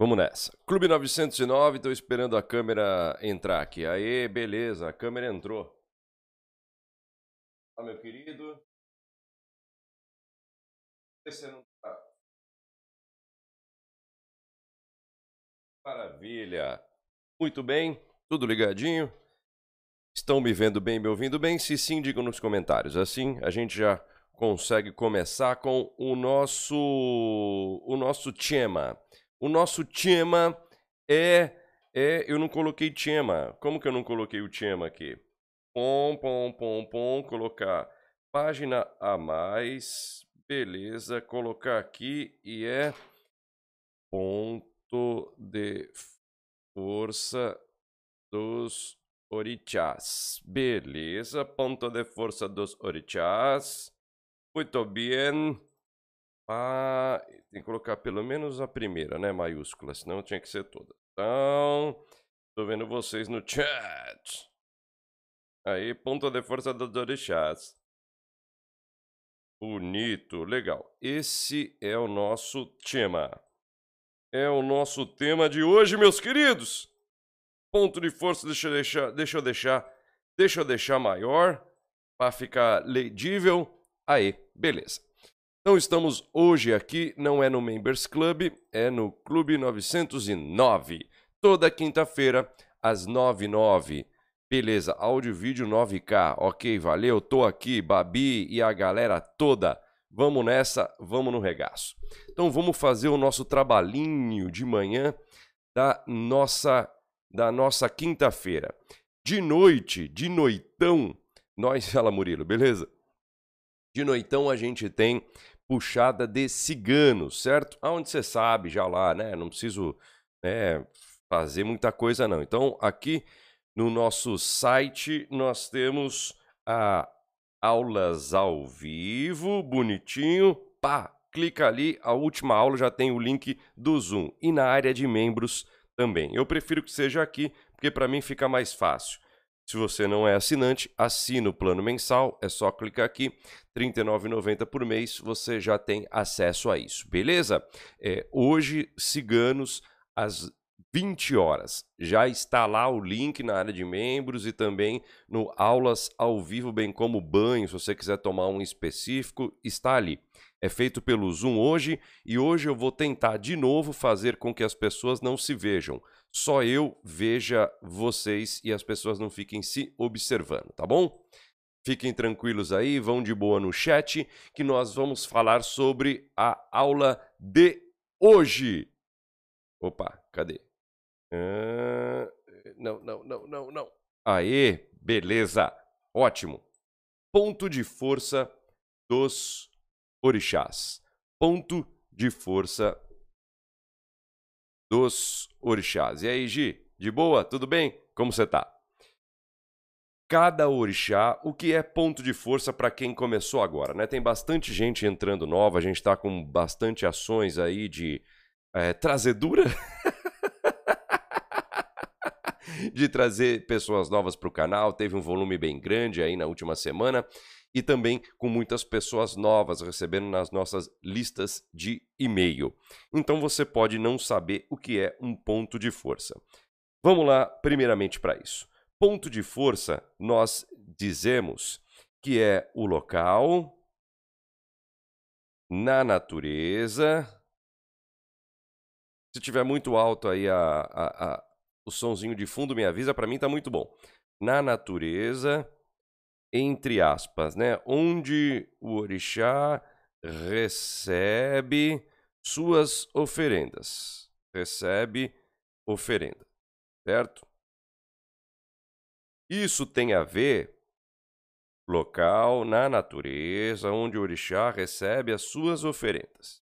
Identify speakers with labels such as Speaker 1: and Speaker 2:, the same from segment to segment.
Speaker 1: Vamos nessa. Clube 909, estou esperando a câmera entrar aqui. Aê, beleza, a câmera entrou. Olá, meu querido. Você não tá. Maravilha. Muito bem, tudo ligadinho? Estão me vendo bem, me ouvindo bem? Se sim, digam nos comentários. Assim a gente já consegue começar com o nosso o nosso tema. O nosso tema é é eu não coloquei tema. Como que eu não coloquei o tema aqui? Pom pom pom pom, colocar página a mais. Beleza, colocar aqui e é ponto de força dos orixás. Beleza, ponto de força dos orixás. Muito bem. Ah, tem que colocar pelo menos a primeira, né? Maiúscula, senão tinha que ser toda. Então, tô vendo vocês no chat. Aí, ponto de força dos orixás. Bonito, legal. Esse é o nosso tema. É o nosso tema de hoje, meus queridos. Ponto de força, deixa eu deixar, deixa eu deixar, deixa eu deixar maior para ficar legível. Aí, beleza. Então estamos hoje aqui, não é no Members Club, é no Clube 909. Toda quinta-feira, às 9h09. Beleza, áudio e vídeo 9K. Ok, valeu, tô aqui, Babi e a galera toda. Vamos nessa, vamos no regaço. Então vamos fazer o nosso trabalhinho de manhã da nossa da nossa quinta-feira. De noite, de noitão, nós, fala Murilo, beleza? De noitão a gente tem puxada de ciganos, certo? Aonde você sabe já lá, né? Não preciso né, fazer muita coisa não. Então aqui no nosso site nós temos a aulas ao vivo, bonitinho. Pá, clica ali, a última aula já tem o link do Zoom e na área de membros também. Eu prefiro que seja aqui, porque para mim fica mais fácil. Se você não é assinante, assina o plano mensal, é só clicar aqui, R$ 39,90 por mês, você já tem acesso a isso, beleza? É, hoje, Ciganos, às 20 horas. Já está lá o link na área de membros e também no aulas ao vivo, bem como banho, se você quiser tomar um específico, está ali. É feito pelo Zoom hoje e hoje eu vou tentar de novo fazer com que as pessoas não se vejam. Só eu veja vocês e as pessoas não fiquem se observando, tá bom? Fiquem tranquilos aí, vão de boa no chat, que nós vamos falar sobre a aula de hoje. Opa, cadê? Ah, não, não, não, não, não. Aê, beleza. Ótimo. Ponto de força dos orixás. Ponto de força dos orixás. E aí, Gi? De boa? Tudo bem? Como você tá? Cada orixá, o que é ponto de força para quem começou agora, né? Tem bastante gente entrando nova, a gente está com bastante ações aí de é, trazedura. de trazer pessoas novas para o canal. Teve um volume bem grande aí na última semana e também com muitas pessoas novas recebendo nas nossas listas de e-mail. Então você pode não saber o que é um ponto de força. Vamos lá, primeiramente, para isso. Ponto de força, nós dizemos que é o local na natureza. Se tiver muito alto aí a, a, a o sonzinho de fundo me avisa, para mim tá muito bom. Na natureza, entre aspas, né? Onde o orixá recebe suas oferendas. Recebe oferenda, certo? Isso tem a ver local na natureza onde o orixá recebe as suas oferendas.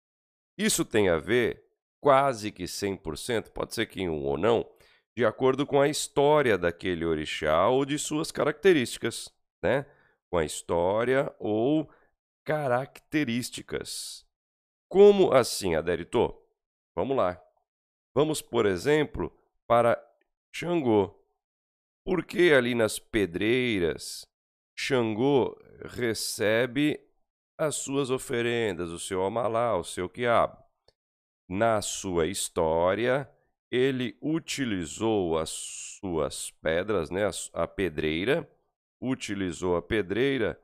Speaker 1: Isso tem a ver quase que 100%, pode ser que um ou não, de acordo com a história daquele orixá ou de suas características, né? Com a história ou características. Como assim, Aderito? Vamos lá. Vamos, por exemplo, para Xangô. Por que ali nas pedreiras Xangô recebe as suas oferendas, o seu amalá, o seu quiabo? na sua história, ele utilizou as suas pedras, né, a pedreira, utilizou a pedreira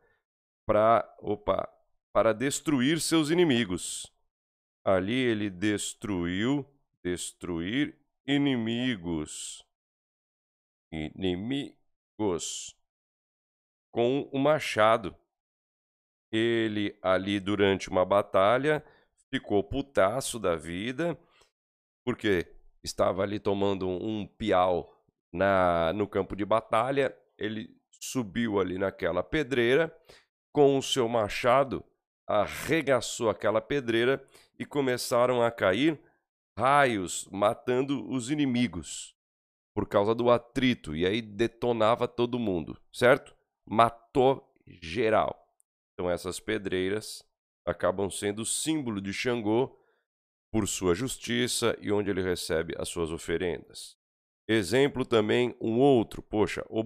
Speaker 1: para, opa, para destruir seus inimigos. Ali ele destruiu, destruir inimigos. Inimigos com o machado. Ele ali durante uma batalha ficou putaço da vida, porque estava ali tomando um piau na, no campo de batalha. Ele subiu ali naquela pedreira, com o seu machado, arregaçou aquela pedreira e começaram a cair raios, matando os inimigos por causa do atrito. E aí detonava todo mundo, certo? Matou geral. Então essas pedreiras acabam sendo símbolo de Xangô por sua justiça e onde ele recebe as suas oferendas. Exemplo também um outro, poxa, o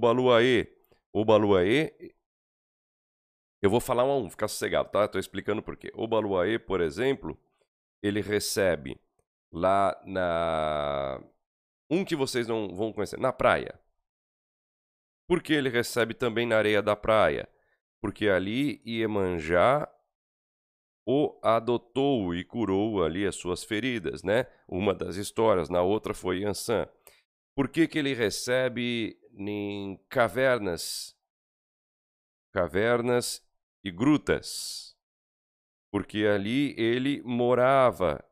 Speaker 1: Baluaê. O Baluaê, eu vou falar um a um, fica sossegado, tá? Estou explicando por quê. O Baluaê, por exemplo, ele recebe lá na... Um que vocês não vão conhecer, na praia. Por que ele recebe também na areia da praia? Porque ali Iemanjá o adotou e curou ali as suas feridas, né? Uma das histórias, na outra foi Yansan. Por que, que ele recebe em cavernas, cavernas e grutas? Porque ali ele morava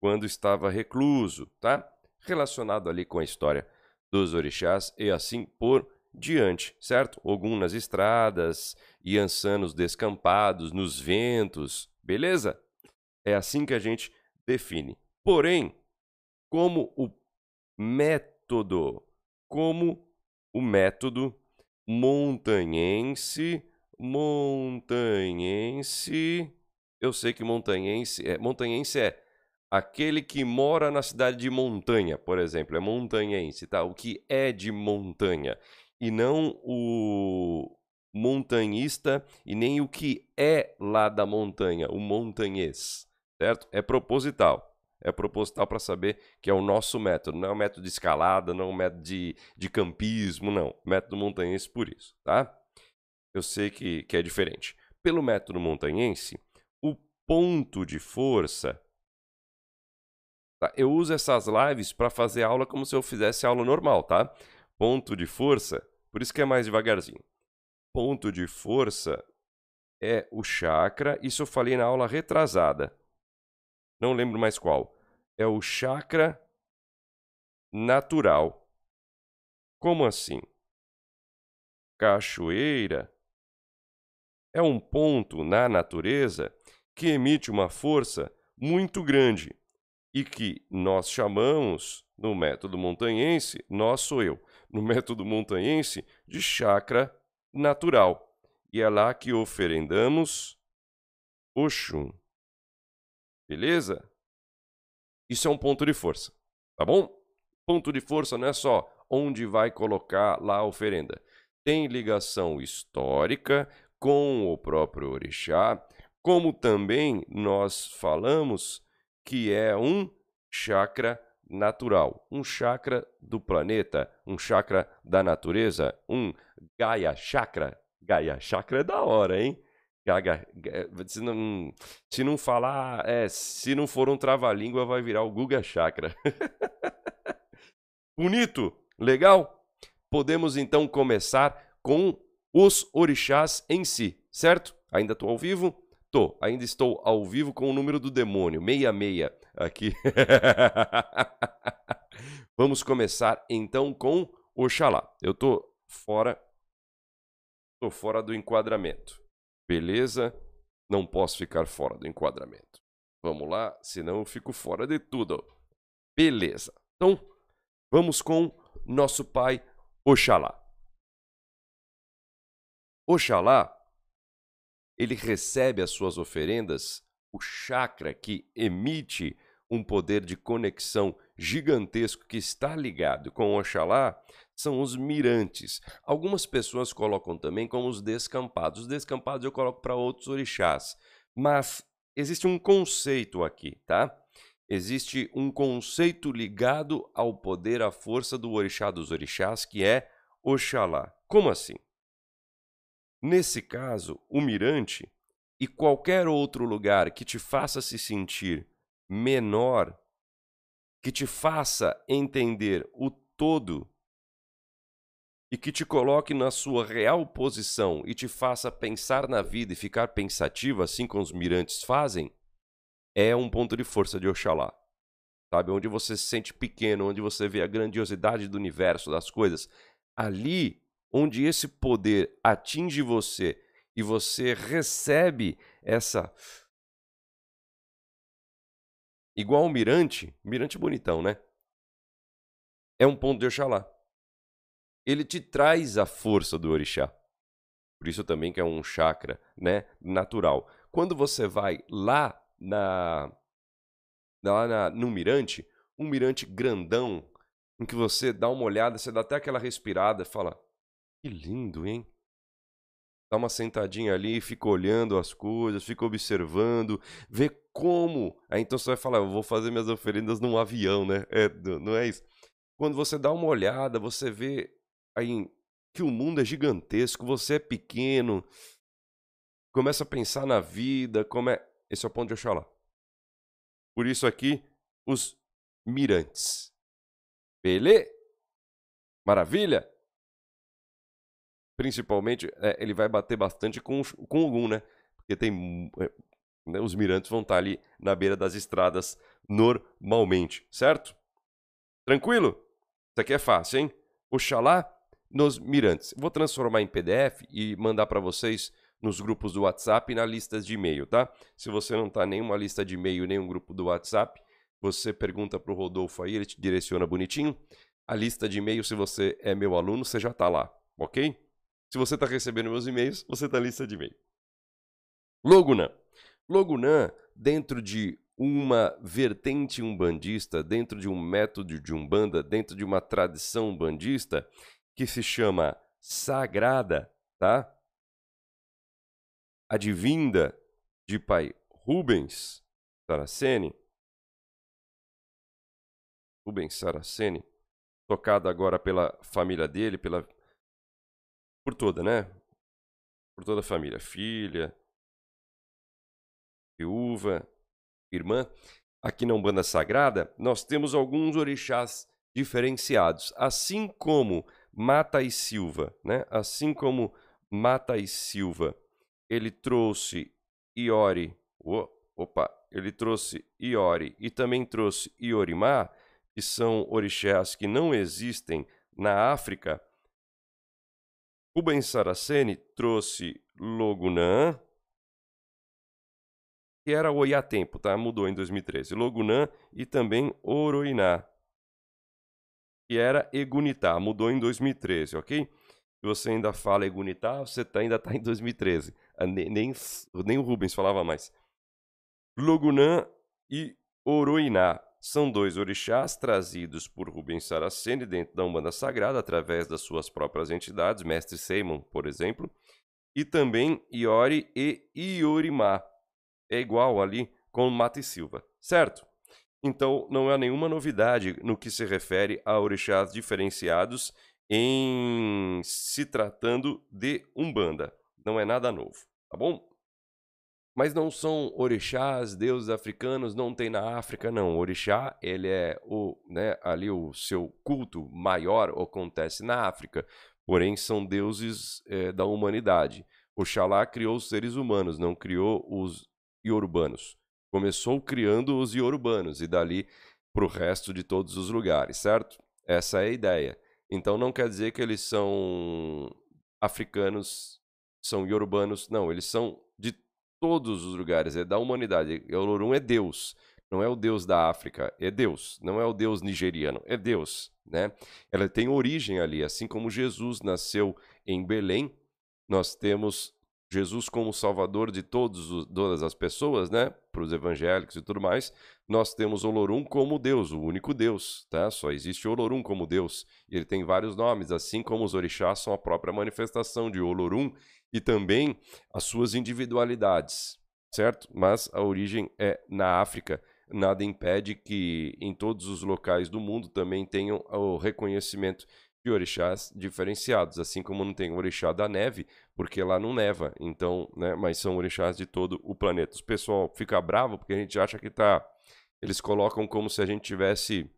Speaker 1: quando estava recluso, tá? Relacionado ali com a história dos orixás e assim por diante, certo? Ogum nas estradas, Yansan nos descampados, nos ventos, Beleza? É assim que a gente define. Porém, como o método, como o método montanhense, montanhense, eu sei que montanhense é, montanhense é aquele que mora na cidade de montanha, por exemplo, é montanhense, tá? O que é de montanha e não o montanhista e nem o que é lá da montanha, o montanhês, certo? É proposital. É proposital para saber que é o nosso método, não é um método de escalada, não é um método de, de campismo, não. Método montanhense por isso, tá? Eu sei que, que é diferente. Pelo método montanhense, o ponto de força. Tá? Eu uso essas lives para fazer aula como se eu fizesse aula normal, tá? Ponto de força, por isso que é mais devagarzinho ponto de força é o chakra. Isso eu falei na aula retrasada. Não lembro mais qual. É o chakra natural. Como assim? Cachoeira é um ponto na natureza que emite uma força muito grande e que nós chamamos, no método montanhense, nós sou eu, no método montanhense, de chakra natural. E é lá que oferendamos Oxum. Beleza? Isso é um ponto de força, tá bom? Ponto de força não é só onde vai colocar lá a oferenda. Tem ligação histórica com o próprio orixá, como também nós falamos que é um chakra natural, um chakra do planeta, um chakra da natureza, um Gaia Chakra. Gaia Chakra é da hora, hein? Gaga, se não, se não falar, é, se não for um trava-língua, vai virar o Guga Chakra. Bonito? Legal? Podemos então começar com os orixás em si, certo? Ainda estou ao vivo? Tô, ainda estou ao vivo com o número do demônio, 66 aqui. Vamos começar então com Oxalá. Eu tô fora tô fora do enquadramento. Beleza? Não posso ficar fora do enquadramento. Vamos lá, senão eu fico fora de tudo. Beleza. Então, vamos com nosso pai Oxalá. Oxalá, ele recebe as suas oferendas, o chakra que emite um poder de conexão gigantesco que está ligado com Oxalá são os mirantes. Algumas pessoas colocam também como os descampados. Os descampados eu coloco para outros orixás. Mas existe um conceito aqui, tá? existe um conceito ligado ao poder, à força do orixá dos orixás, que é Oxalá. Como assim? Nesse caso, o mirante e qualquer outro lugar que te faça se sentir menor, que te faça entender o todo e que te coloque na sua real posição e te faça pensar na vida e ficar pensativo, assim como os mirantes fazem, é um ponto de força de Oxalá. Sabe? Onde você se sente pequeno, onde você vê a grandiosidade do universo, das coisas. Ali, onde esse poder atinge você e você recebe essa. Igual o mirante, mirante bonitão, né? É um ponto de Oxalá. Ele te traz a força do orixá. Por isso também que é um chakra, né, natural. Quando você vai lá na lá na, no mirante, um mirante grandão, em que você dá uma olhada, você dá até aquela respirada fala: "Que lindo, hein?" dá uma sentadinha ali, fica olhando as coisas, fica observando, vê como. Aí então você vai falar, eu vou fazer minhas oferendas num avião, né? É, não é isso. Quando você dá uma olhada, você vê aí que o mundo é gigantesco, você é pequeno, começa a pensar na vida, como é. Esse é o ponto de Oxalá. Por isso aqui, os mirantes. Beleza? Maravilha? principalmente, é, ele vai bater bastante com, com o Ogum, né? Porque tem. É, né, os mirantes vão estar ali na beira das estradas normalmente, certo? Tranquilo? Isso aqui é fácil, hein? Oxalá nos mirantes. Vou transformar em PDF e mandar para vocês nos grupos do WhatsApp e na lista de e-mail, tá? Se você não em nenhuma lista de e-mail, nenhum grupo do WhatsApp, você pergunta para o Rodolfo aí, ele te direciona bonitinho. A lista de e-mail, se você é meu aluno, você já está lá, ok? Se você está recebendo meus e-mails, você está na lista de e-mail. Logunã. Logunã, dentro de uma vertente umbandista, dentro de um método de umbanda, dentro de uma tradição umbandista, que se chama sagrada, tá? Advinda de pai Rubens Saraceni. Rubens Saraceni, tocado agora pela família dele, pela por toda, né? Por toda a família. Filha, viúva, irmã. Aqui na Umbanda Sagrada, nós temos alguns orixás diferenciados. Assim como Mata e Silva, né? Assim como Mata e Silva, ele trouxe Iori. opa, ele trouxe Iori e também trouxe Iorimá, que são orixás que não existem na África Rubens Saraceni trouxe Logunã, que era Oiatempo, tá? Mudou em 2013. Logunã e também Oroiná, que era Egunitá, mudou em 2013, ok? Se você ainda fala Egunitá, você tá, ainda está em 2013. Ah, nem, nem, o Rubens falava mais. Logunã e Oroiná. São dois orixás trazidos por Rubens Saraceni dentro da Umbanda Sagrada, através das suas próprias entidades, Mestre Seimon, por exemplo, e também Iori e Iorimá. É igual ali com Mata e Silva, certo? Então, não há nenhuma novidade no que se refere a orixás diferenciados em se tratando de Umbanda. Não é nada novo, tá bom? Mas não são orixás, deuses africanos, não tem na África, não. O orixá, ele é o, né, ali o seu culto maior acontece na África, porém são deuses é, da humanidade. Oxalá criou os seres humanos, não criou os iorubanos. Começou criando os iorubanos e dali para o resto de todos os lugares, certo? Essa é a ideia. Então não quer dizer que eles são africanos, são iorubanos, não, eles são de todos os lugares, é da humanidade. Olorum é Deus, não é o Deus da África, é Deus, não é o Deus nigeriano, é Deus, né? Ela tem origem ali, assim como Jesus nasceu em Belém, nós temos Jesus como Salvador de todos, todas as pessoas, né? Para os evangélicos e tudo mais. Nós temos Olorum como Deus, o único Deus, tá? Só existe Olorum como Deus. Ele tem vários nomes, assim como os orixás são a própria manifestação de Olorum e também as suas individualidades, certo? Mas a origem é na África, nada impede que em todos os locais do mundo também tenham o reconhecimento de orixás diferenciados, assim como não tem o orixá da neve, porque lá não neva, então, né, mas são orixás de todo o planeta. O pessoal fica bravo porque a gente acha que tá eles colocam como se a gente tivesse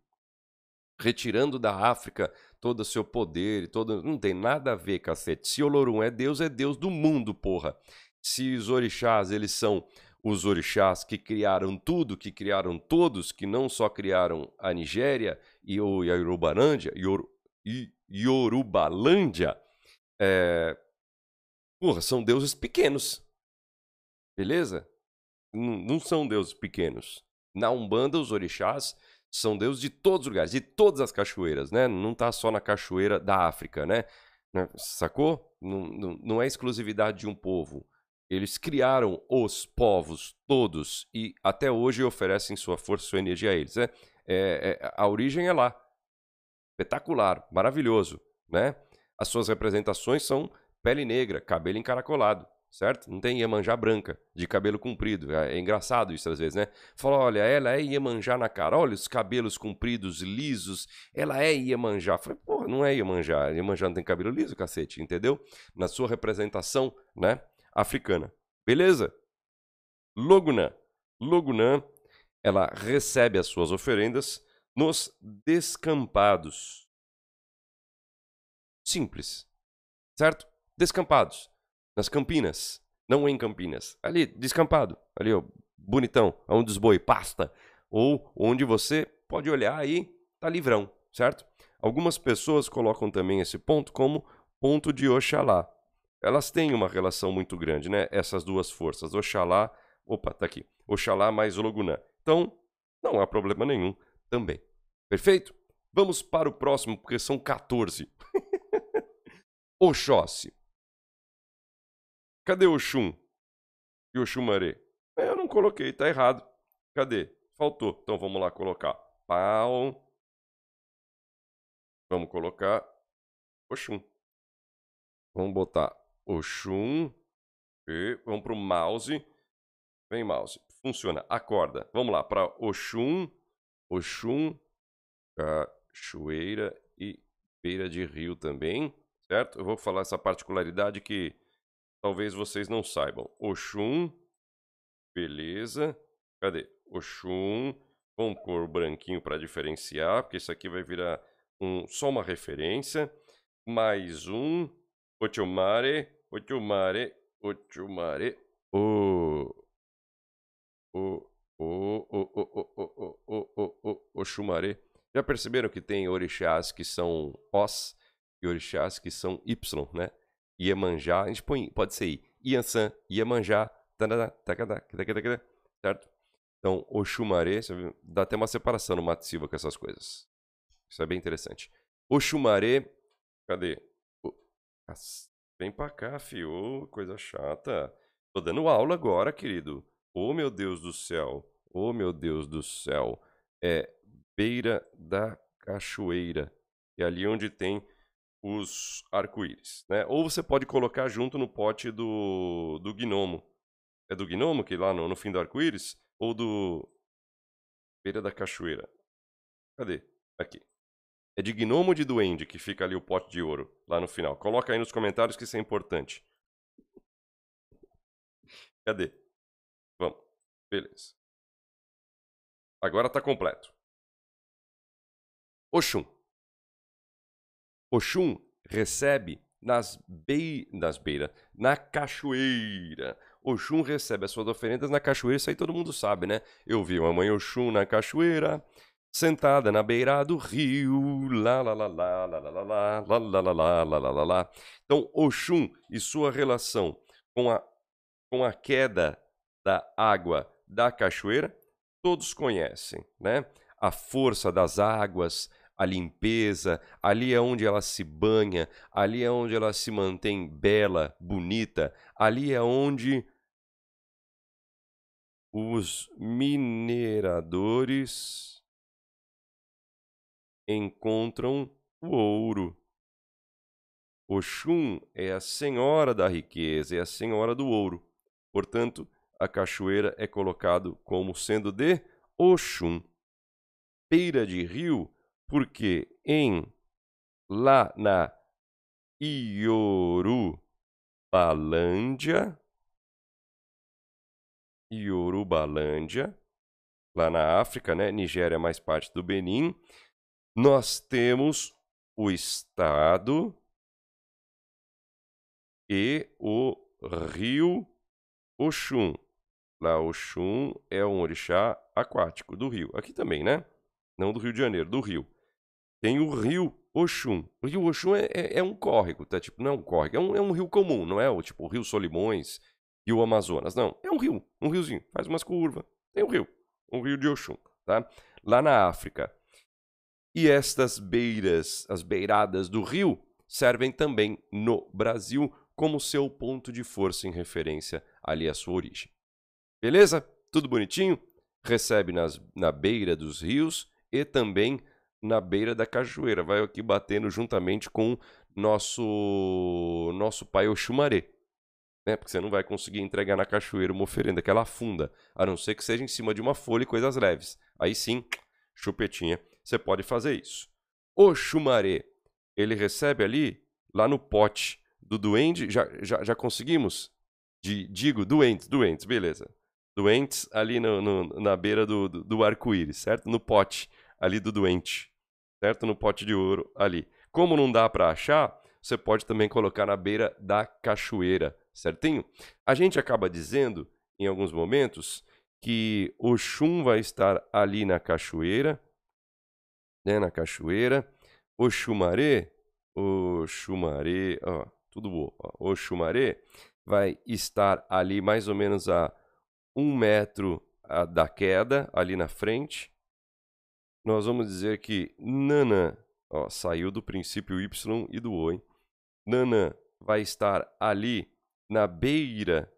Speaker 1: retirando da África todo o seu poder, todo não tem nada a ver, cacete. Se Olorum é Deus, é Deus do mundo, porra. Se os orixás, eles são os orixás que criaram tudo, que criaram todos, que não só criaram a Nigéria e o Yorubalândia, Yor, Yorubalândia, é... porra, são deuses pequenos. Beleza? Não, não são deuses pequenos. Na Umbanda, os orixás são deuses de todos os lugares, de todas as cachoeiras, né? Não tá só na cachoeira da África, né? né? Sacou? Não, não, é exclusividade de um povo. Eles criaram os povos todos e até hoje oferecem sua força, sua energia a eles. Né? É, é, a origem é lá. Espetacular, maravilhoso. Né? As suas representações são pele negra, cabelo encaracolado, certo? Não tem Iemanjá branca, de cabelo comprido. É, é engraçado isso às vezes, né? Fala, olha, ela é Iemanjá na cara, olha os cabelos compridos, lisos, ela é Iemanjá. Falei, porra, não é Iemanjá, Iemanjá não tem cabelo liso, cacete, entendeu? Na sua representação, né? africana. Beleza? Logunã. Logunã, ela recebe as suas oferendas nos descampados. Simples. Certo? Descampados. Nas campinas. Não em Campinas. Ali, descampado. Ali, ó, bonitão. Onde os boi pasta. Ou onde você pode olhar aí, tá livrão. Certo? Algumas pessoas colocam também esse ponto como ponto de Oxalá elas têm uma relação muito grande, né? Essas duas forças, Oxalá, opa, tá aqui, Oxalá mais Ologunã. Então, não há problema nenhum também. Perfeito? Vamos para o próximo, porque são 14. Oxóssi. Cadê Oxum? E Oxumaré? É, eu não coloquei, tá errado. Cadê? Faltou. Então vamos lá colocar. Pau. Vamos colocar Oxum. Vamos botar Oxum. E vamos para o mouse. Vem, mouse. Funciona. Acorda. Vamos lá. Para Oxum. Oxum. Cachoeira e beira de rio também. Certo? Eu vou falar essa particularidade que talvez vocês não saibam. Oxum. Beleza. Cadê? Oxum. Pôr o branquinho para diferenciar, porque isso aqui vai virar um, só uma referência. Mais um. Ochomare. Ochumare, Ochumare, o. O. O. O. O. O. O. O. O. Oxumaré. Já perceberam que tem orixás que são Os e orixás que são Y, né? Iemanjá, a gente põe, pode ser. Iansã, Iemanjá, certo? Então, Oxumaré, dá até uma separação no Matsiva com essas coisas. Isso é bem interessante. Oxumaré, cadê? Vem pra cá, fio. Coisa chata. Tô dando aula agora, querido. Oh, meu Deus do céu. Oh, meu Deus do céu. É beira da cachoeira. É ali onde tem os arco-íris, né? Ou você pode colocar junto no pote do, do gnomo. É do gnomo que lá no, no fim do arco-íris? Ou do beira da cachoeira? Cadê? Aqui. É de gnomo ou de duende que fica ali o pote de ouro, lá no final? Coloca aí nos comentários que isso é importante. Cadê? Vamos. Beleza. Agora tá completo. Oxum. Oxum recebe nas, bei... nas beiras, na cachoeira. Oxum recebe as suas oferendas na cachoeira, isso aí todo mundo sabe, né? Eu vi uma mãe Oxum na cachoeira, sentada na beira do rio, lá, lá, lá, lá, lá, lá, lá, lá, lá, lá, lá, lá, lá, lá, lá. Então, Oxum e sua relação com a, com a queda da água da cachoeira, todos conhecem, né? A força das águas, a limpeza, ali é onde ela se banha, ali é onde ela se mantém bela, bonita, ali é onde os mineradores encontram o ouro. Oxum é a senhora da riqueza, é a senhora do ouro. Portanto, a cachoeira é colocado como sendo de Oxum. Beira de rio, porque em lá na Iorubalândia, Iorubalândia, lá na África, né? Nigéria é mais parte do Benin, nós temos o estado e o rio Oxum. Lá é um orixá aquático do rio. Aqui também, né? Não do Rio de Janeiro, do rio. Tem o rio Oxum. O rio Oxum é, é, é, um córrego, tá? Tipo, não é um córrego, é um, é um rio comum, não é o tipo o rio Solimões e o Amazonas. Não, é um rio, um riozinho, faz umas curvas. Tem um rio, um rio de Oxum, tá? Lá na África. E estas beiras, as beiradas do rio, servem também no Brasil como seu ponto de força em referência ali à sua origem. Beleza? Tudo bonitinho? Recebe nas, na beira dos rios e também na beira da cachoeira. Vai aqui batendo juntamente com nosso nosso pai Oxumaré. Né? Porque você não vai conseguir entregar na cachoeira uma oferenda que ela afunda, a não ser que seja em cima de uma folha e coisas leves. Aí sim, chupetinha, você pode fazer isso. Oxumaré, ele recebe ali, lá no pote do duende, já, já, já conseguimos? De, digo, doentes, doentes, beleza. Doentes ali no, no na beira do, do, do arco-íris, certo? No pote ali do doente, certo? No pote de ouro ali. Como não dá para achar, você pode também colocar na beira da cachoeira, certinho? A gente acaba dizendo, em alguns momentos, que o chum vai estar ali na cachoeira, né, na cachoeira. O chumaré, o chumaré, ó, tudo bom. O chumaré vai estar ali mais ou menos a um metro da queda, ali na frente nós vamos dizer que Nana, ó, saiu do princípio Y e do O, hein? Nana vai estar ali na beira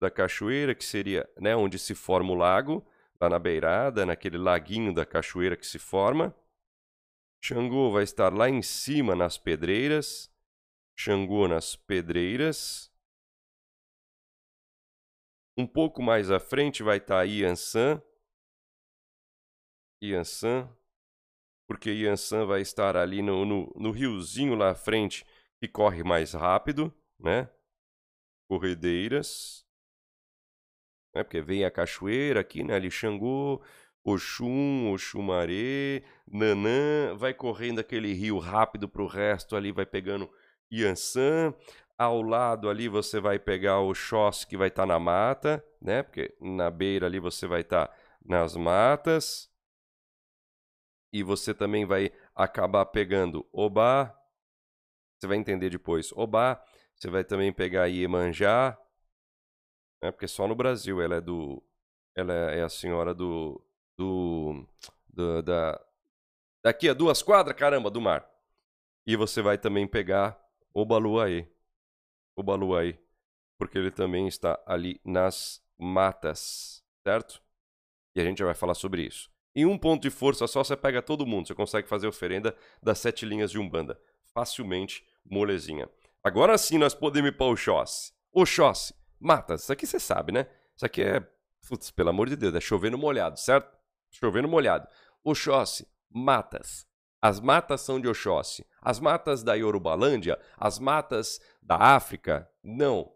Speaker 1: da cachoeira, que seria né, onde se forma o lago, lá na beirada, naquele laguinho da cachoeira que se forma. Xangô vai estar lá em cima nas pedreiras. Xangô nas pedreiras. Um pouco mais à frente vai estar Yansan, Yansan, porque Yansan vai estar ali no, no, no riozinho lá à frente que corre mais rápido, né? Corredeiras. Né? Porque vem a cachoeira aqui, né? Ali Xangô, Oxum, Oxumaré, Nanã, vai correndo aquele rio rápido para o resto ali, vai pegando Yansan. Ao lado ali você vai pegar o Xós que vai estar tá na mata, né? Porque na beira ali você vai estar tá nas matas. E você também vai acabar pegando Obá, você vai entender depois, Obá, você vai também pegar Iemanjá, né, porque só no Brasil ela é do, ela é a senhora do, do, do da, daqui a duas quadras, caramba, do mar. E você vai também pegar Obaluaê, Obaluaê, porque ele também está ali nas matas, certo? E a gente já vai falar sobre isso. Em um ponto de força só, você pega todo mundo. Você consegue fazer oferenda das sete linhas de Umbanda. Facilmente, molezinha. Agora sim nós podemos ir para o Xóssi. O Xóssi, mata. Isso aqui você sabe, né? Isso aqui é, putz, pelo amor de Deus, é chovendo molhado, certo? Chovendo molhado. Oxóssi, matas. As matas são de Oxóssi. As matas da Yorubalândia, as matas da África, não.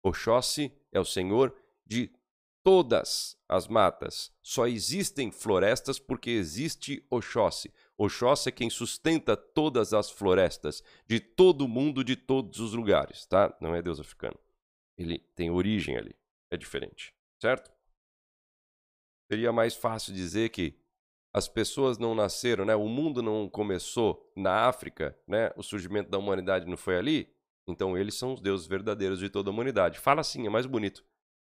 Speaker 1: Oxóssi é o senhor de todas as matas. Só existem florestas porque existe Oxóssi. Oxóssi é quem sustenta todas as florestas de todo o mundo, de todos os lugares, tá? Não é Deus africano. Ele tem origem ali. É diferente, certo? Seria mais fácil dizer que as pessoas não nasceram, né? O mundo não começou na África, né? O surgimento da humanidade não foi ali. Então eles são os deuses verdadeiros de toda a humanidade. Fala assim, é mais bonito.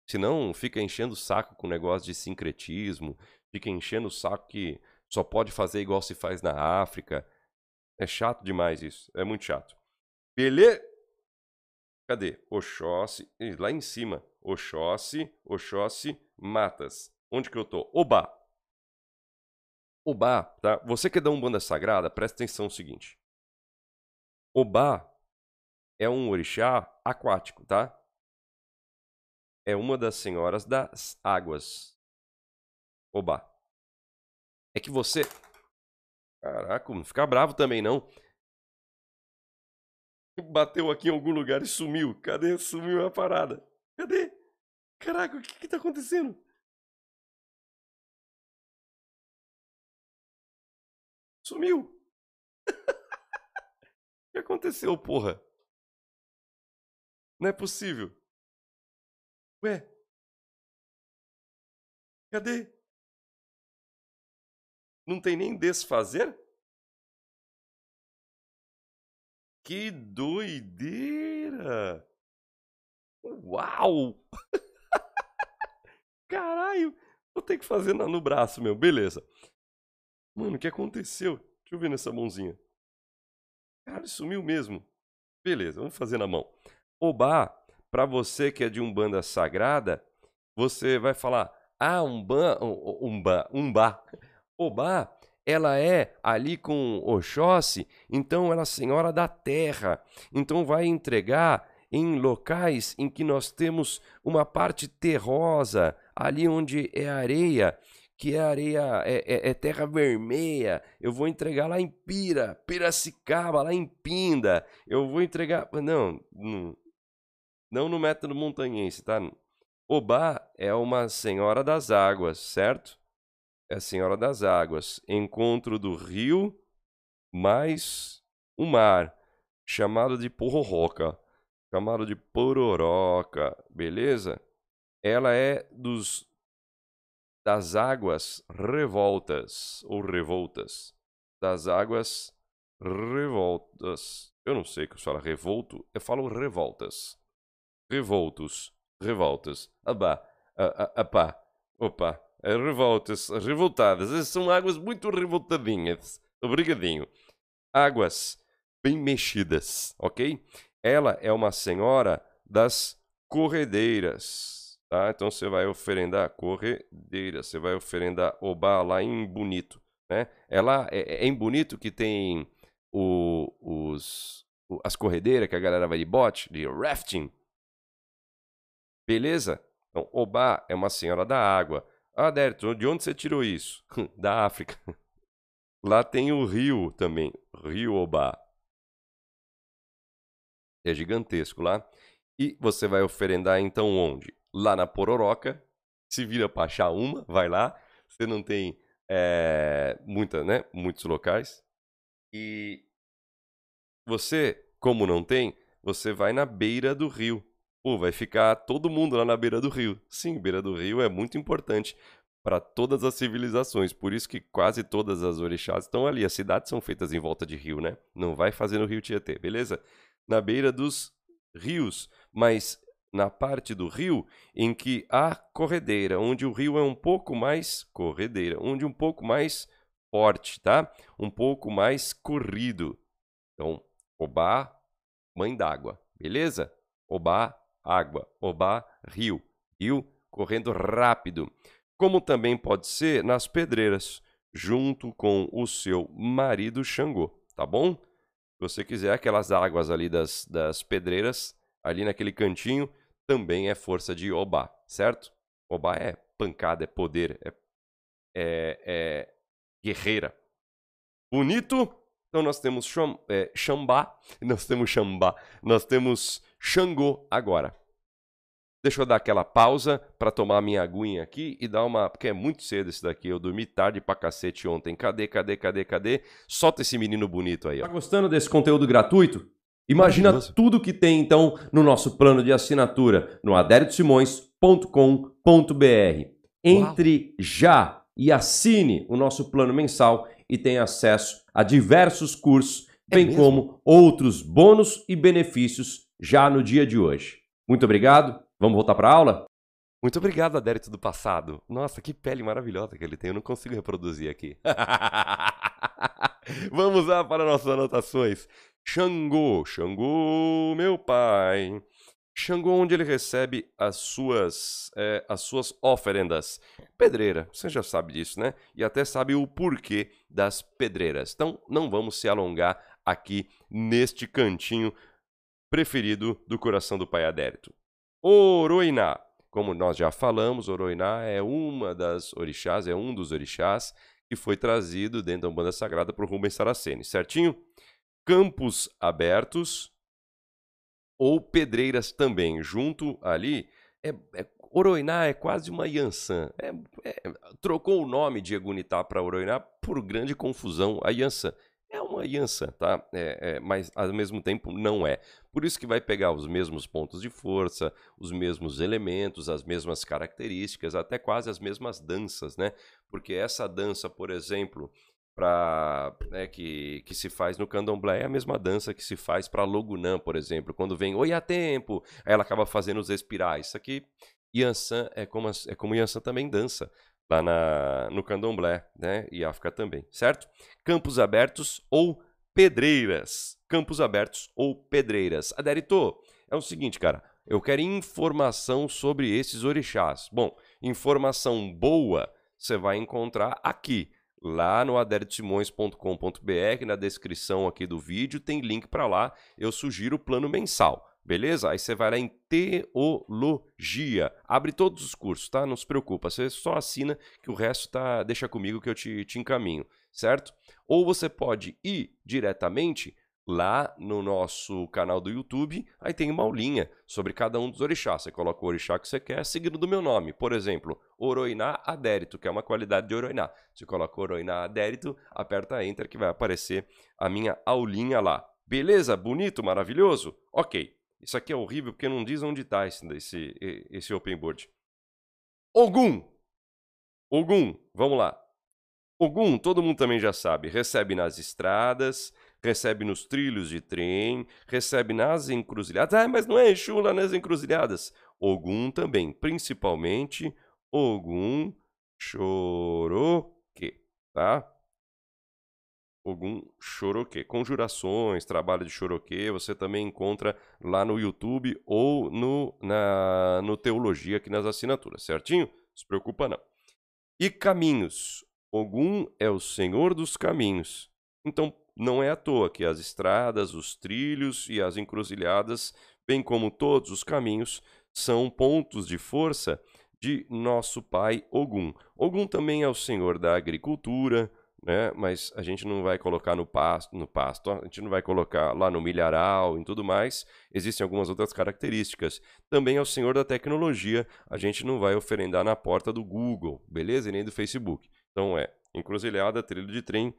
Speaker 1: Senão fica enchendo o saco com negócio de sincretismo, fica enchendo o saco que só pode fazer igual se faz na África. É chato demais isso, é muito chato. Beleza? Cadê? Oxóssi, lá em cima. Oxóssi, Oxóssi, Matas. Onde que eu tô? Oba. Oba, tá? Você que é da Umbanda Sagrada, presta atenção no seguinte. Oba é um orixá aquático, tá? é uma das senhoras das águas. Oba. É que você. Caraca, não fica bravo também não. Bateu aqui em algum lugar e sumiu. Cadê? Sumiu a parada. Cadê? Caraca, o que que tá acontecendo? Sumiu. o que aconteceu, porra? Não é possível. Ué? Cadê? Não tem nem desfazer? Que doideira! Uau! Caralho! Vou ter que fazer no braço, meu. Beleza. Mano, o que aconteceu? Deixa eu ver nessa mãozinha. Cara, sumiu mesmo. Beleza, vamos fazer na mão. Obá, para você que é de Umbanda Sagrada, você vai falar, ah, Umba, Umba, Umba. Obá, ela é ali com Oxóssi, então ela é senhora da terra. Então vai entregar em locais em que nós temos uma parte terrosa, ali onde é areia, que é areia, é, é, é, terra vermelha. Eu vou entregar lá em Pira, Piracicaba, lá em Pinda. Eu vou entregar. Não, não, não no método montanhense, tá? Obá é uma senhora das águas, certo? É a senhora das águas. Encontro do rio mais o mar, chamado de Pororoca. Chamado de Pororoca, beleza? Ela é dos das águas revoltas ou revoltas. Das águas revoltas. Eu não sei que eu falo revolto, eu falo revoltas revoltos, revoltas, abá, apá, opa, revoltas, revoltadas. Essas são águas muito revoltadinhas. Obrigadinho. Águas bem mexidas, ok? Ela é uma senhora das corredeiras, tá? Então você vai oferendar corredeira, você vai oferendar obá lá em Bonito, né? Ela é, é em Bonito que tem o, os, as corredeiras que a galera vai de bote, de rafting, Beleza? Então, Obá é uma senhora da água. Ah, Derton, de onde você tirou isso? da África. Lá tem o rio também, Rio Obá. É gigantesco lá. E você vai oferendar então onde? Lá na Pororoca. Se vira para achar uma, vai lá. Você não tem é, muita, né, muitos locais. E você, como não tem, você vai na beira do rio. Pô, vai ficar todo mundo lá na beira do rio. Sim, beira do rio é muito importante para todas as civilizações. Por isso que quase todas as orixás estão ali. As cidades são feitas em volta de rio, né? Não vai fazer no rio Tietê, beleza? Na beira dos rios, mas na parte do rio em que há corredeira, onde o rio é um pouco mais corredeira, onde um pouco mais forte, tá? Um pouco mais corrido. Então, Obá, mãe d'água, beleza? Obá, água, Obá, rio, rio correndo rápido. Como também pode ser nas pedreiras, junto com o seu marido Xangô, tá bom? Se você quiser aquelas águas ali das, das pedreiras, ali naquele cantinho, também é força de Obá, certo? Obá é pancada, é poder, é, é, é guerreira. Bonito? Então nós temos é, Xambá, nós temos Xambá, nós temos Xangô agora. Deixa eu dar aquela pausa para tomar minha aguinha aqui e dar uma. Porque é muito cedo esse daqui. Eu dormi tarde pra cacete ontem. Cadê, cadê, cadê, cadê? Solta esse menino bonito aí. Ó. Tá gostando desse conteúdo gratuito? Imagina tudo que tem então no nosso plano de assinatura no aderitosimões.com.br. Entre Uau. já e assine o nosso plano mensal e tenha acesso a diversos cursos, é bem mesmo? como outros bônus e benefícios já no dia de hoje. Muito obrigado. Vamos voltar para a aula? Muito obrigado, Adérito do passado. Nossa, que pele maravilhosa que ele tem. Eu não consigo reproduzir aqui. Vamos lá para nossas anotações. Xangô, Xangô, meu pai. Xangô, onde ele recebe as suas, é, as suas oferendas. Pedreira, você já sabe disso, né? E até sabe o porquê das pedreiras. Então, não vamos se alongar aqui neste cantinho preferido do coração do pai Adérito. Oroiná. como nós já falamos, Oroiná é uma das orixás, é um dos orixás que foi trazido dentro da Umbanda Sagrada por Rubens Saraceni, certinho? Campos abertos ou pedreiras também, junto ali, é, é Oroiná é quase uma Yansan. É, é, trocou o nome de Egunitá para Oroiná por grande confusão. A Yansan é uma aliança, tá? É, é, mas ao mesmo tempo não é. Por isso que vai pegar os mesmos pontos de força, os mesmos elementos, as mesmas características, até quase as mesmas danças, né? Porque essa dança, por exemplo, para né, que, que se faz no candomblé é a mesma dança que se faz para Logunã, por exemplo, quando vem oi a tempo, ela acaba fazendo os espirais. Isso aqui Yansan é como é como Yansan também dança lá na, no candomblé, né? E África também, certo? Campos abertos ou pedreiras. Campos abertos ou pedreiras. Adérito, é o seguinte, cara. Eu quero informação sobre esses orixás. Bom, informação boa você vai encontrar aqui, lá no aderitosimões.com.br, na descrição aqui do vídeo, tem link para lá. Eu sugiro o plano mensal. Beleza? Aí você vai lá em teologia. Abre todos os cursos, tá? Não se preocupa. Você só assina que o resto tá deixa comigo que eu te, te encaminho, certo? Ou você pode ir diretamente lá no nosso canal do YouTube, aí tem uma aulinha sobre cada um dos orixás. Você coloca o orixá que você quer, seguido do meu nome. Por exemplo, Oroiná Adérito, que é uma qualidade de Oroiná. Você coloca Oroiná Adérito, aperta Enter que vai aparecer a minha aulinha lá. Beleza? Bonito? Maravilhoso? Ok. Isso aqui é horrível porque não diz onde está esse, esse, esse open board. Ogum! Ogum, vamos lá. Ogum, todo mundo também já sabe, recebe nas estradas, recebe nos trilhos de trem, recebe nas encruzilhadas. Ah, mas não é Exu lá nas encruzilhadas. Ogum também, principalmente Ogum Choroque, tá? Ogum Choroque. Conjurações, trabalho de Choroque, você também encontra lá no YouTube ou no, na, no Teologia aqui nas assinaturas, certinho? Não se preocupa não. E caminhos. Ogum é o Senhor dos caminhos. Então, não é à toa que as estradas, os trilhos e as encruzilhadas, bem como todos os caminhos, são pontos de força de nosso pai Ogum. Ogum também é o Senhor da agricultura, né? Mas a gente não vai colocar no pasto, no pasto, a gente não vai colocar lá no milharal e tudo mais. Existem algumas outras características. Também é o senhor da tecnologia, a gente não vai oferendar na porta do Google, beleza? E nem do Facebook. Então é encruzilhada, trilho de trem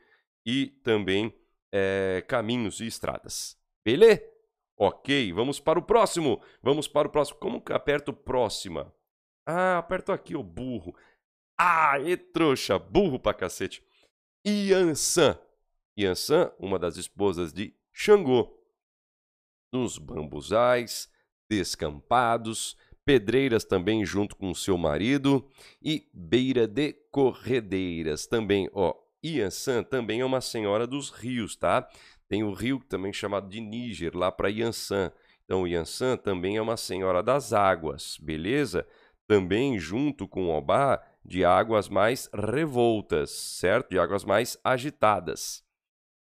Speaker 1: e também é, caminhos e estradas. Beleza? Ok, vamos para o próximo. Vamos para o próximo. Como que aperto próxima? Ah, aperto aqui, ô burro. Ah, e trouxa, burro pra cacete. Yansan. Yansan, uma das esposas de Xangô. Nos bambuzais, descampados, pedreiras também junto com seu marido e beira de corredeiras também, ó. Yansan também é uma senhora dos rios, tá? Tem o rio também chamado de Níger, lá para Yansan. Então, Yansan também é uma senhora das águas, beleza? Também junto com Obá de águas mais revoltas, certo? De águas mais agitadas.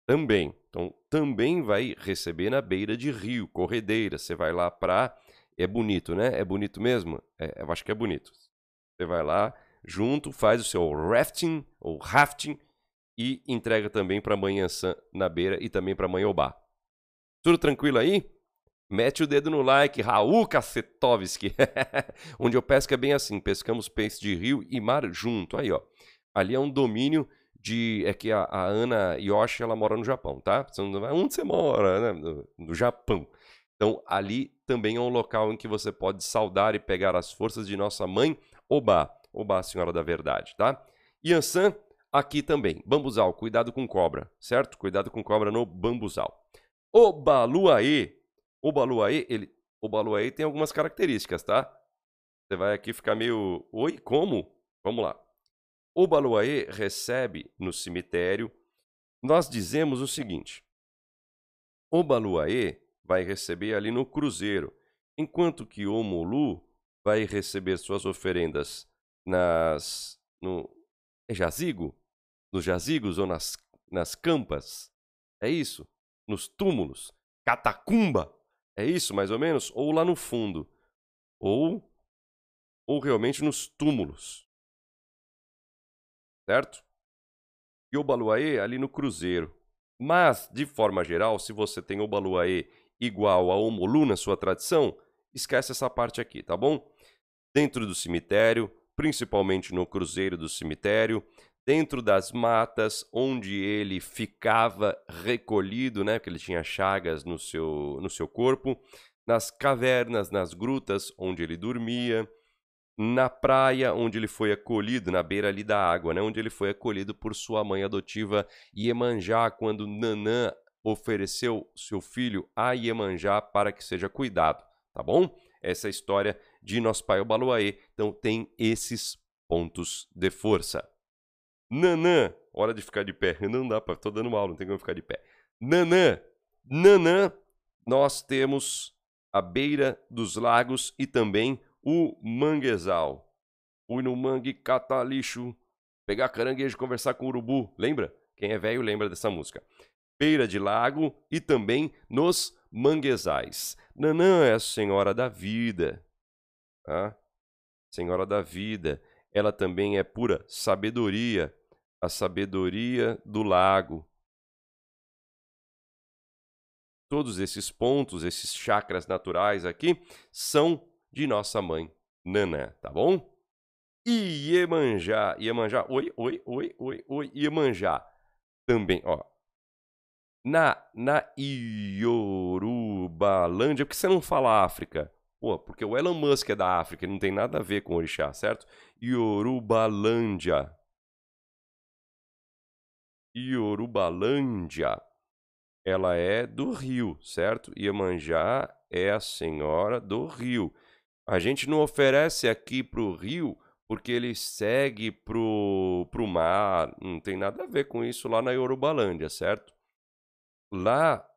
Speaker 1: Também. Então, também vai receber na beira de rio, corredeira. Você vai lá para. É bonito, né? É bonito mesmo? É, eu acho que é bonito. Você vai lá, junto, faz o seu rafting ou rafting e entrega também para Mãe Ansan na beira e também para Mãe Obá. Tudo tranquilo aí? Mete o dedo no like, Raul Kacetovski. Onde eu pesco é bem assim, pescamos peixe de rio e mar junto. Aí, ó. Ali é um domínio de... É que a, a Ana Yoshi, ela mora no Japão, tá? Onde você mora, né? No, no Japão. Então, ali também é um local em que você pode saudar e pegar as forças de nossa mãe Oba. Oba, Senhora da Verdade, tá? Yansan, aqui também. Bambuzal, cuidado com cobra, certo? Cuidado com cobra no bambuzal. Obaluaê, o Baluaê, ele, o Baluaê tem algumas características, tá? Você vai aqui ficar meio, oi, como? Vamos lá. O Baluaê recebe no cemitério, nós dizemos o seguinte, o Baluaê vai receber ali no cruzeiro, enquanto que o Molu vai receber suas oferendas nas no é jazigo, nos jazigos ou nas nas campas. É isso? Nos túmulos, catacumba. É isso, mais ou menos? Ou lá no fundo. Ou ou realmente nos túmulos. Certo? E o Baluaê ali no cruzeiro. Mas, de forma geral, se você tem o Baluaê igual a Omolu na sua tradição, esquece essa parte aqui, tá bom? Dentro do cemitério, principalmente no cruzeiro do cemitério, dentro das matas onde ele ficava recolhido, né, porque ele tinha chagas no seu, no seu corpo, nas cavernas, nas grutas onde ele dormia, na praia onde ele foi acolhido, na beira ali da água, né, onde ele foi acolhido por sua mãe adotiva Iemanjá, quando Nanã ofereceu seu filho a Iemanjá para que seja cuidado, tá bom? Essa é a história de nosso pai Obaluaê, então tem esses pontos de força. Nanã, hora de ficar de pé. Não dá para, tô dando aula, não tem como ficar de pé. Nanã, Nanã, nós temos a beira dos lagos e também o manguezal. Fui no mangue catar lixo, pegar caranguejo, conversar com urubu. Lembra? Quem é velho lembra dessa música. Beira de lago e também nos manguezais. Nanã é a senhora da vida. Tá? Senhora da vida. Ela também é pura sabedoria a sabedoria do lago. Todos esses pontos, esses chakras naturais aqui, são de nossa mãe Nanã, tá bom? Iemanjá, Iemanjá, oi, oi, oi, oi, oi, Iemanjá, também, ó. Na, na Iorubalândia, por que você não fala África? Pô, porque o Elon Musk é da África, não tem nada a ver com o orixá, certo? Iorubalândia, Iorubalândia, ela é do rio, certo? Iemanjá é a senhora do rio. A gente não oferece aqui para o rio porque ele segue pro, pro mar, não tem nada a ver com isso lá na Iorubalândia, certo? Lá,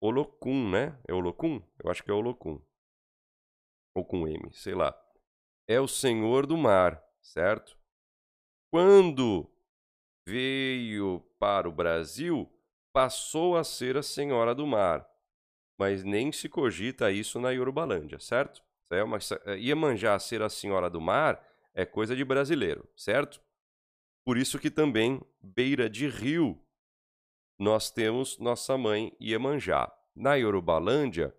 Speaker 1: Olocum, né? É Olocum? Eu acho que é Olocum. Ou com M, sei lá. É o senhor do mar, certo? Quando veio para o Brasil, passou a ser a Senhora do Mar. Mas nem se cogita isso na Yorubalândia, certo? É uma, é, Iemanjá ser a Senhora do Mar é coisa de brasileiro, certo? Por isso que também, beira de rio, nós temos nossa mãe Iemanjá. Na Yorubalândia,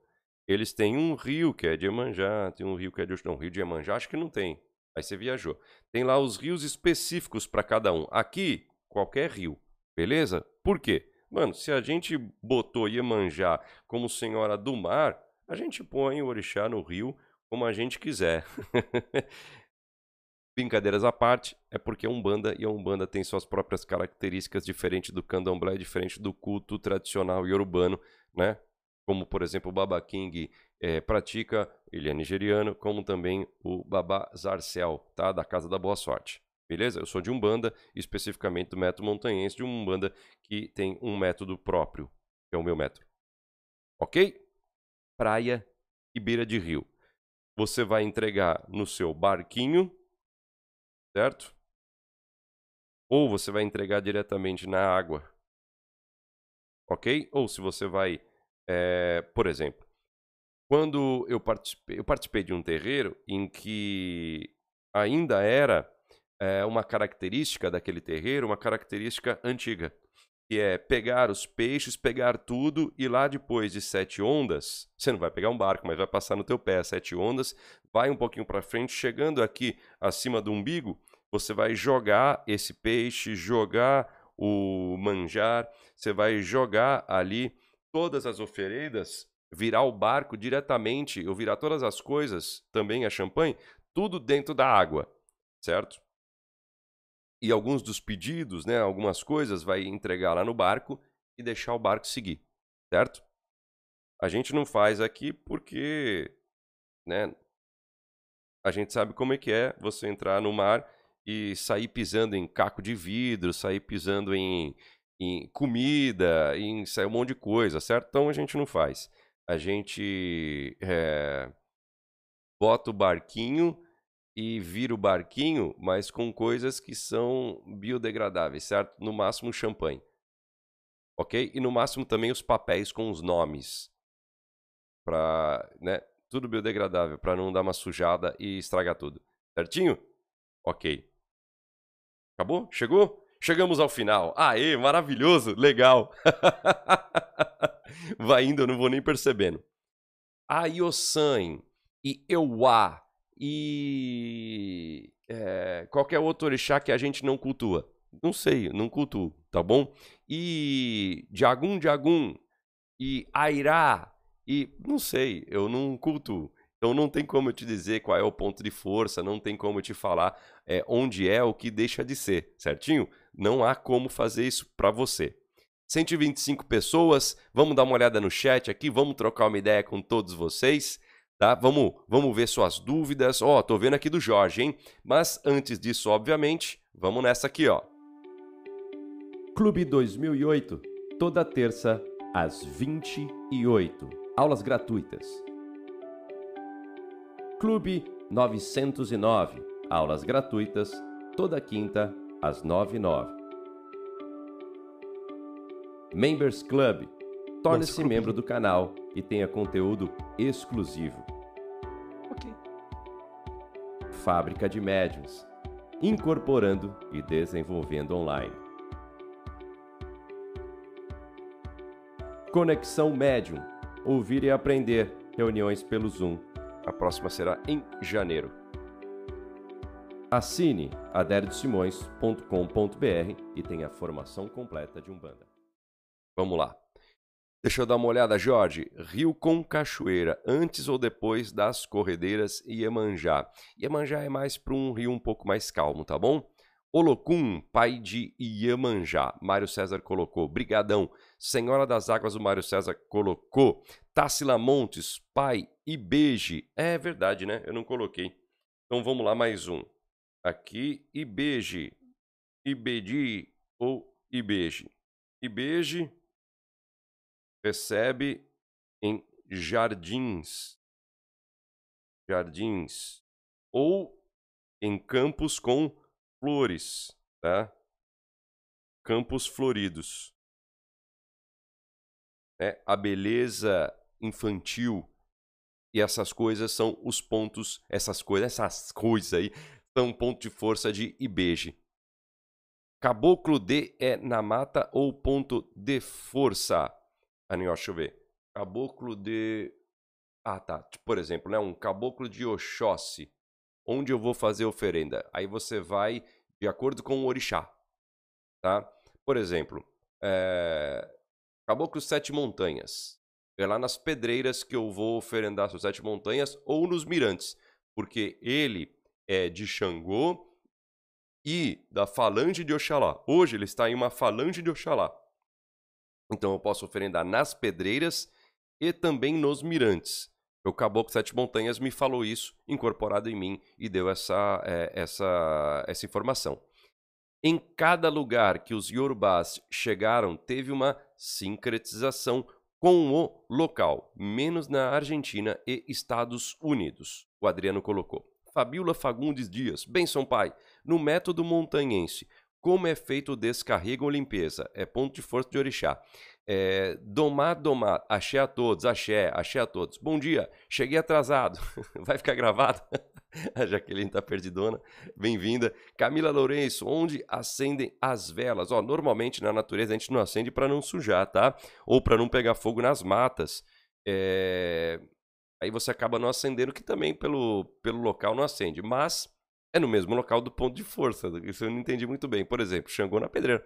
Speaker 1: eles têm um rio que é de Iemanjá, tem um rio que é de... Não, rio de Iemanjá acho que não tem. Aí você viajou. Tem lá os rios específicos para cada um. Aqui, qualquer rio, beleza? Por quê? Mano, se a gente botou Iemanjá como senhora do mar, a gente põe o orixá no rio como a gente quiser. Brincadeiras à parte, é porque a Umbanda e a Umbanda tem suas próprias características diferente do candomblé, diferente do culto tradicional urbano, né? Como, por exemplo, o Baba King é, pratica, ele é nigeriano, como também o Baba Zarcel, tá? Da Casa da Boa Sorte. Beleza? Eu sou de Umbanda, especificamente do método montanhense, de Umbanda que tem um método próprio, que é o meu método. Ok? Praia e beira de rio. Você vai entregar no seu barquinho, certo? Ou você vai entregar diretamente na água. Ok? Ou se você vai, é, por exemplo, quando eu participei, eu participei de um terreiro em que ainda era é, uma característica daquele terreiro, uma característica antiga, que é pegar os peixes, pegar tudo e lá depois de sete ondas, você não vai pegar um barco, mas vai passar no teu pé sete ondas, vai um pouquinho para frente, chegando aqui acima do umbigo, você vai jogar esse peixe, jogar o manjar, você vai jogar ali todas as oferendas, virar o barco diretamente, ou virar todas as coisas, também a champanhe, tudo dentro da água, certo? E alguns dos pedidos, né, algumas coisas, vai entregar lá no barco e deixar o barco seguir, certo? A gente não faz aqui porque, né, a gente sabe como é que é você entrar no mar e sair pisando em caco de vidro, sair pisando em, em comida, em sair um monte de coisa, certo? Então a gente não faz. A gente é, bota o barquinho e vira o barquinho, mas com coisas que são biodegradáveis, certo? No máximo champanhe. Ok? E no máximo também os papéis com os nomes. Pra, né? Tudo biodegradável, para não dar uma sujada e estragar tudo. Certinho? Ok. Acabou? Chegou? Chegamos ao final. Aê, maravilhoso, legal. Vai indo, eu não vou nem percebendo. A Yosan e Euá e é, qualquer outro orixá que a gente não cultua. Não sei, não cultuo, tá bom? E Jagum Jagum e Airá e não sei, eu não cultuo. Então não tem como eu te dizer qual é o ponto de força, não tem como eu te falar é, onde é o que deixa de ser, certinho? Não há como fazer isso para você. 125 pessoas, vamos dar uma olhada no chat aqui, vamos trocar uma ideia com todos vocês, tá? Vamos, vamos ver suas dúvidas. Ó, oh, tô vendo aqui do Jorge, hein? Mas antes disso, obviamente, vamos nessa aqui, ó. Clube 2008, toda terça às 28. Aulas gratuitas. Clube 909, aulas gratuitas toda quinta às 9 e 9. Members Club. Torne-se membro do canal e tenha conteúdo exclusivo. Ok. Fábrica de Médiuns. Incorporando e desenvolvendo online. Conexão Médium. Ouvir e aprender. Reuniões pelo Zoom. A próxima será em janeiro. Assine aderiosimões.com.br e tenha a formação completa de Umbanda. Vamos lá. Deixa eu dar uma olhada, Jorge. Rio com cachoeira, antes ou depois das corredeiras Iemanjá. Iemanjá é mais para um rio um pouco mais calmo, tá bom? Olocum, pai de Iemanjá. Mário César colocou. Brigadão. Senhora das Águas, o Mário César colocou. Tassila Montes, pai e beije. É verdade, né? Eu não coloquei. Então vamos lá, mais um aqui Ibeje, Ibedi ou Ibeje. Ibeje recebe em jardins, jardins ou em campos com flores, tá? Campos floridos. É, a beleza infantil e essas coisas são os pontos, essas coisas, essas coisas aí são ponto de força de Ibeje. Caboclo D é na mata ou ponto de força? Anió, deixa eu ver. Caboclo de. Ah, tá. Por exemplo, né? um caboclo de Oxóssi. Onde eu vou fazer oferenda? Aí você vai de acordo com o orixá. Tá? Por exemplo, é... Caboclo Sete Montanhas. É lá nas pedreiras que eu vou oferendar as Sete Montanhas ou nos mirantes. Porque ele é de Xangô e da falange de Oxalá. Hoje ele está em uma falange de Oxalá. Então eu posso oferendar nas pedreiras e também nos mirantes. O Caboclo Sete Montanhas me falou isso, incorporado em mim, e deu essa, é, essa, essa informação. Em cada lugar que os Yorubás chegaram, teve uma sincretização com o local, menos na Argentina e Estados Unidos, o Adriano colocou. Fabiola Fagundes Dias. Benção, pai. No método montanhense, como é feito o descarrego ou limpeza? É ponto de força de orixá. É, domar, domar. Axé a todos, axé, axé a todos. Bom dia, cheguei atrasado. Vai ficar gravado? a Jaqueline tá perdidona. Bem-vinda. Camila Lourenço, onde acendem as velas? Ó, normalmente na natureza a gente não acende para não sujar, tá? Ou para não pegar fogo nas matas. É... Aí você acaba não acendendo, que também pelo, pelo local não acende. Mas é no mesmo local do ponto de força. Isso eu não entendi muito bem. Por exemplo, Xangô na Pedreira.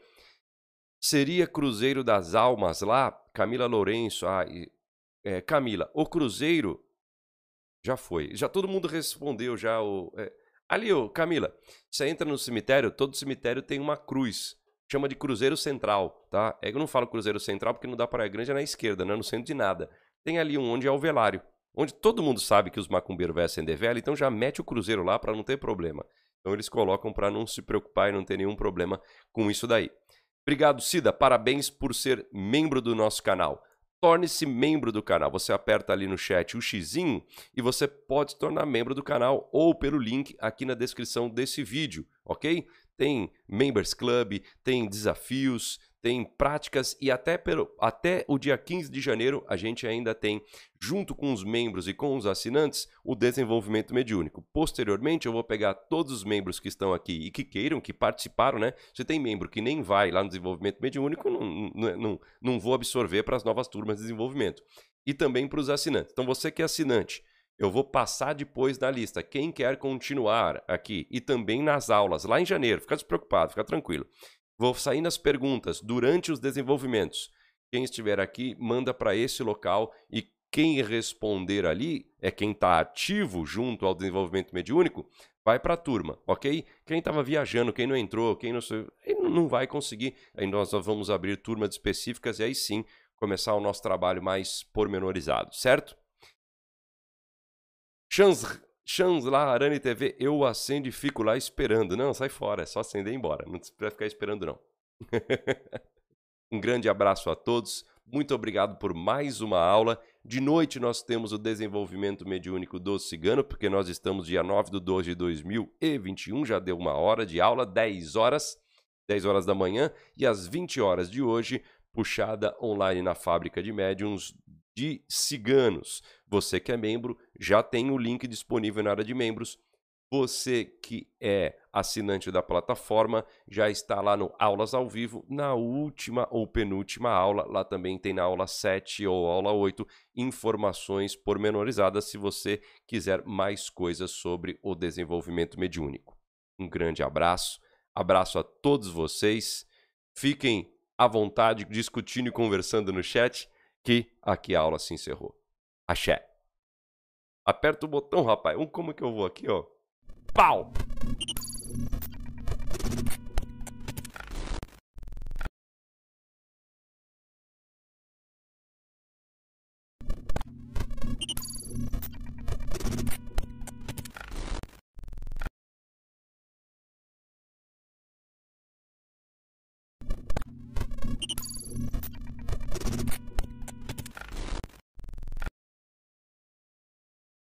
Speaker 1: Seria Cruzeiro das Almas lá? Camila Lourenço. Ah, é, Camila, o Cruzeiro já foi. Já todo mundo respondeu já. O, é, ali, Camila, você entra no cemitério, todo cemitério tem uma cruz. Chama de Cruzeiro Central, tá? É, eu não falo Cruzeiro Central porque não dá para a grande é na esquerda, não é no centro de nada. Tem ali um onde é o velário onde todo mundo sabe que os macumbeiros vão acender vela, então já mete o cruzeiro lá para não ter problema. Então eles colocam para não se preocupar e não ter nenhum problema com isso daí. Obrigado, Cida. Parabéns por ser membro do nosso canal. Torne-se membro do canal. Você aperta ali no chat o xizinho e você pode se tornar membro do canal ou pelo link aqui na descrição desse vídeo, ok? Tem Members Club, tem desafios, tem práticas e até, pelo, até o dia 15 de janeiro a gente ainda tem, junto com os membros e com os assinantes, o desenvolvimento mediúnico. Posteriormente, eu vou pegar todos os membros que estão aqui e que queiram, que participaram, né? Se tem membro que nem vai lá no desenvolvimento mediúnico, não, não, não, não vou absorver para as novas turmas de desenvolvimento. E também para os assinantes. Então, você que é assinante, eu vou passar depois na lista quem quer continuar aqui e também nas aulas, lá em janeiro. Fica despreocupado, fica tranquilo. Vou sair nas perguntas durante os desenvolvimentos. Quem estiver aqui, manda para esse local e quem responder ali é quem está ativo junto ao desenvolvimento mediúnico, vai para a turma, ok? Quem estava viajando, quem não entrou, quem não, não vai conseguir. Aí nós vamos abrir turmas específicas e aí sim começar o nosso trabalho mais pormenorizado, certo? Chans, Chans lá, Arane TV, eu acendo e fico lá esperando. Não, sai fora, é só acender e ir embora. Não precisa ficar esperando, não. um grande abraço a todos. Muito obrigado por mais uma aula. De noite nós temos o desenvolvimento mediúnico do cigano, porque nós estamos dia 9 de 12 de 2021, já deu uma hora de aula, 10 horas, 10 horas da manhã, e às 20 horas de hoje, puxada online na fábrica de médiums de ciganos. Você que é membro, já tem o link disponível na área de membros. Você que é assinante da plataforma já está lá no Aulas ao Vivo, na última ou penúltima aula. Lá também tem na aula 7 ou aula 8 informações pormenorizadas se você quiser mais coisas sobre o desenvolvimento mediúnico. Um grande abraço, abraço a todos vocês. Fiquem à vontade discutindo e conversando no chat que aqui a aula se encerrou. Axé. Aperta o botão, rapaz. Um como que eu vou aqui, ó. Pau!